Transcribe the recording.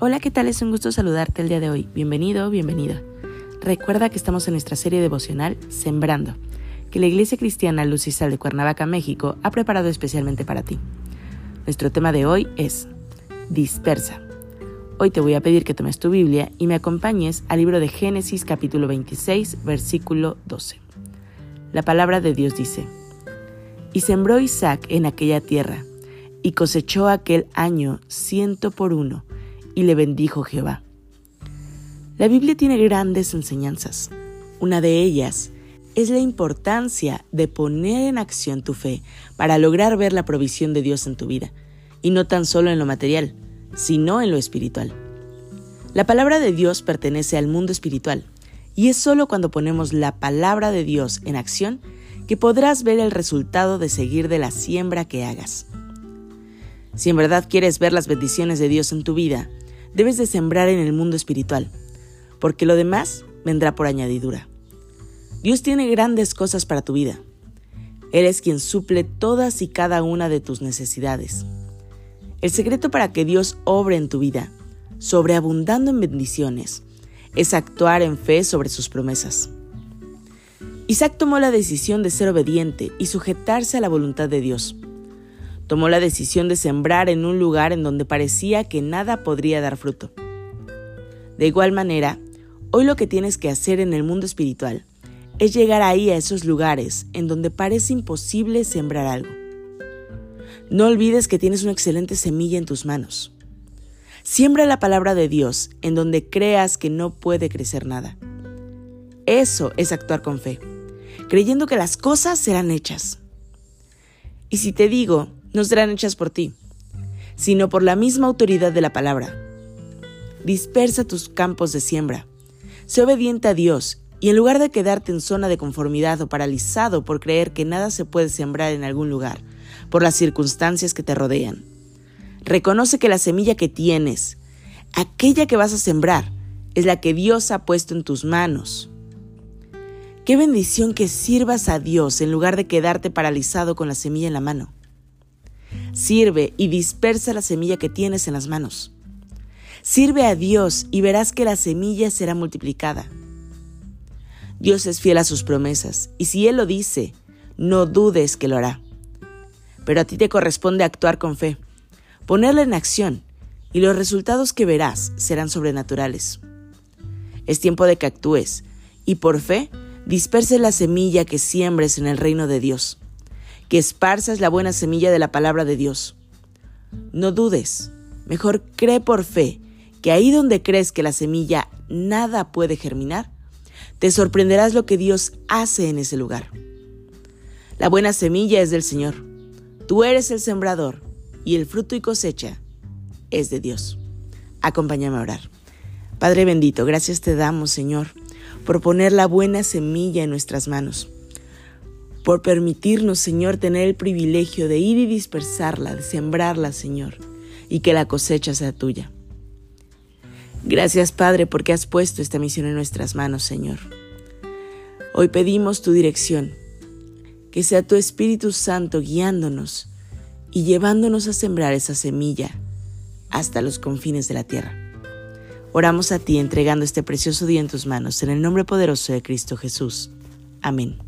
Hola, ¿qué tal? Es un gusto saludarte el día de hoy. Bienvenido bienvenida. Recuerda que estamos en nuestra serie devocional Sembrando, que la Iglesia Cristiana Luz de Cuernavaca, México, ha preparado especialmente para ti. Nuestro tema de hoy es Dispersa. Hoy te voy a pedir que tomes tu Biblia y me acompañes al libro de Génesis capítulo 26, versículo 12. La palabra de Dios dice, Y sembró Isaac en aquella tierra, y cosechó aquel año ciento por uno, y le bendijo Jehová. La Biblia tiene grandes enseñanzas. Una de ellas es la importancia de poner en acción tu fe para lograr ver la provisión de Dios en tu vida, y no tan solo en lo material, sino en lo espiritual. La palabra de Dios pertenece al mundo espiritual, y es solo cuando ponemos la palabra de Dios en acción que podrás ver el resultado de seguir de la siembra que hagas. Si en verdad quieres ver las bendiciones de Dios en tu vida, debes de sembrar en el mundo espiritual, porque lo demás vendrá por añadidura. Dios tiene grandes cosas para tu vida. Él es quien suple todas y cada una de tus necesidades. El secreto para que Dios obre en tu vida, sobreabundando en bendiciones, es actuar en fe sobre sus promesas. Isaac tomó la decisión de ser obediente y sujetarse a la voluntad de Dios. Tomó la decisión de sembrar en un lugar en donde parecía que nada podría dar fruto. De igual manera, hoy lo que tienes que hacer en el mundo espiritual es llegar ahí a esos lugares en donde parece imposible sembrar algo. No olvides que tienes una excelente semilla en tus manos. Siembra la palabra de Dios en donde creas que no puede crecer nada. Eso es actuar con fe, creyendo que las cosas serán hechas. Y si te digo no serán hechas por ti, sino por la misma autoridad de la palabra. Dispersa tus campos de siembra. Sé obediente a Dios y en lugar de quedarte en zona de conformidad o paralizado por creer que nada se puede sembrar en algún lugar, por las circunstancias que te rodean, reconoce que la semilla que tienes, aquella que vas a sembrar, es la que Dios ha puesto en tus manos. Qué bendición que sirvas a Dios en lugar de quedarte paralizado con la semilla en la mano. Sirve y dispersa la semilla que tienes en las manos. Sirve a Dios y verás que la semilla será multiplicada. Dios es fiel a sus promesas y si Él lo dice, no dudes que lo hará. Pero a ti te corresponde actuar con fe, ponerla en acción y los resultados que verás serán sobrenaturales. Es tiempo de que actúes y por fe disperse la semilla que siembres en el reino de Dios que esparzas la buena semilla de la palabra de Dios. No dudes, mejor cree por fe que ahí donde crees que la semilla nada puede germinar, te sorprenderás lo que Dios hace en ese lugar. La buena semilla es del Señor. Tú eres el sembrador y el fruto y cosecha es de Dios. Acompáñame a orar. Padre bendito, gracias te damos, Señor, por poner la buena semilla en nuestras manos por permitirnos, Señor, tener el privilegio de ir y dispersarla, de sembrarla, Señor, y que la cosecha sea tuya. Gracias, Padre, porque has puesto esta misión en nuestras manos, Señor. Hoy pedimos tu dirección, que sea tu Espíritu Santo guiándonos y llevándonos a sembrar esa semilla hasta los confines de la tierra. Oramos a ti entregando este precioso día en tus manos, en el nombre poderoso de Cristo Jesús. Amén.